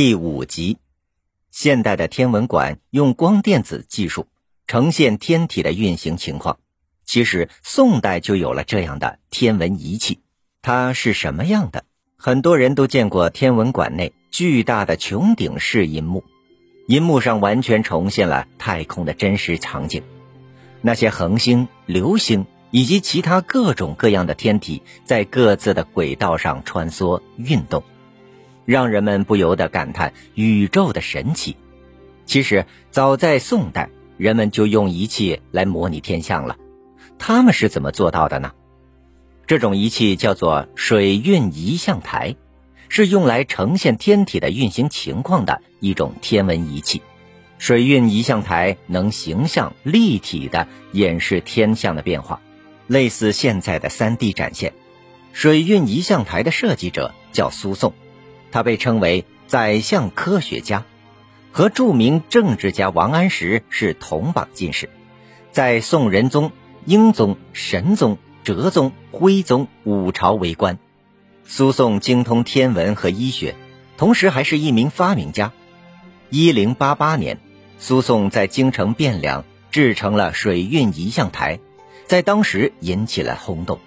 第五集，现代的天文馆用光电子技术呈现天体的运行情况。其实宋代就有了这样的天文仪器，它是什么样的？很多人都见过天文馆内巨大的穹顶式银幕，银幕上完全重现了太空的真实场景，那些恒星、流星以及其他各种各样的天体在各自的轨道上穿梭运动。让人们不由得感叹宇宙的神奇。其实，早在宋代，人们就用仪器来模拟天象了。他们是怎么做到的呢？这种仪器叫做水运仪象台，是用来呈现天体的运行情况的一种天文仪器。水运仪象台能形象立体的演示天象的变化，类似现在的 3D 展现。水运仪象台的设计者叫苏颂。他被称为宰相科学家，和著名政治家王安石是同榜进士，在宋仁宗、英宗、神宗、哲宗、徽宗五朝为官。苏颂精通天文和医学，同时还是一名发明家。一零八八年，苏颂在京城汴梁制成了水运仪象台，在当时引起了轰动。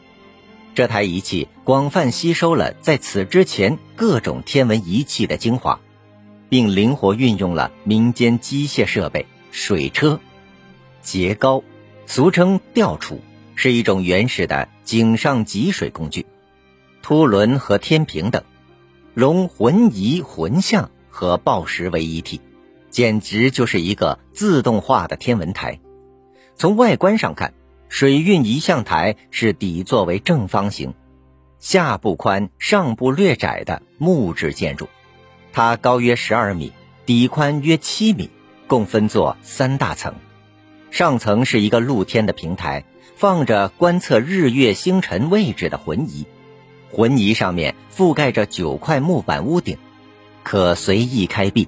这台仪器广泛吸收了在此之前各种天文仪器的精华，并灵活运用了民间机械设备。水车、节篙，俗称吊杵，是一种原始的井上汲水工具；凸轮和天平等，融浑仪、浑象和报时为一体，简直就是一个自动化的天文台。从外观上看，水运仪象台是底座为正方形，下部宽、上部略窄的木质建筑。它高约十二米，底宽约七米，共分作三大层。上层是一个露天的平台，放着观测日月星辰位置的浑仪。浑仪上面覆盖着九块木板屋顶，可随意开闭，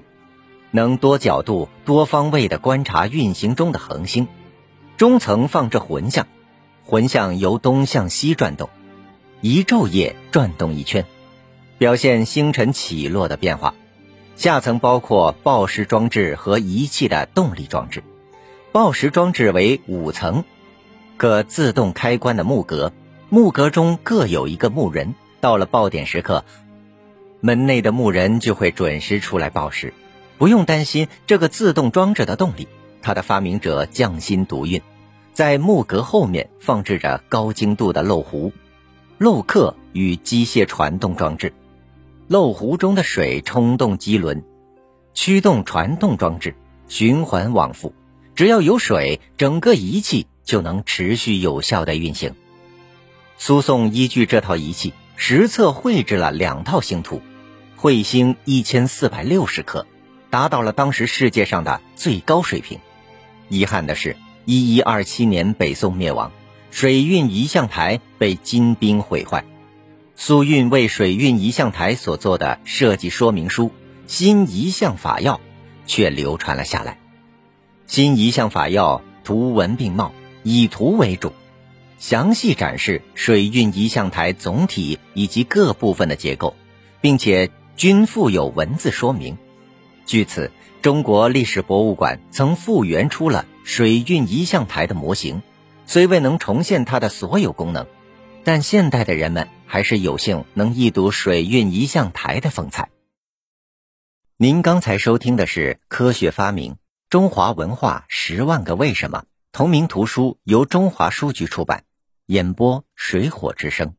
能多角度、多方位的观察运行中的恒星。中层放着浑象，浑象由东向西转动，一昼夜转动一圈，表现星辰起落的变化。下层包括报时装置和仪器的动力装置。报时装置为五层，可自动开关的木格，木格中各有一个木人。到了报点时刻，门内的木人就会准时出来报时，不用担心这个自动装置的动力。它的发明者匠心独运，在木格后面放置着高精度的漏壶、漏刻与机械传动装置。漏壶中的水冲动机轮，驱动传动装置，循环往复。只要有水，整个仪器就能持续有效的运行。苏颂依据这套仪器，实测绘制了两套星图，彗星一千四百六十颗，达到了当时世界上的最高水平。遗憾的是，一一二七年北宋灭亡，水运仪象台被金兵毁坏。苏运为水运仪象台所做的设计说明书《新仪象法要》却流传了下来。《新仪象法要》图文并茂，以图为主，详细展示水运仪象台总体以及各部分的结构，并且均附有文字说明。据此。中国历史博物馆曾复原出了水运仪象台的模型，虽未能重现它的所有功能，但现代的人们还是有幸能一睹水运仪象台的风采。您刚才收听的是《科学发明：中华文化十万个为什么》同名图书，由中华书局出版，演播水火之声。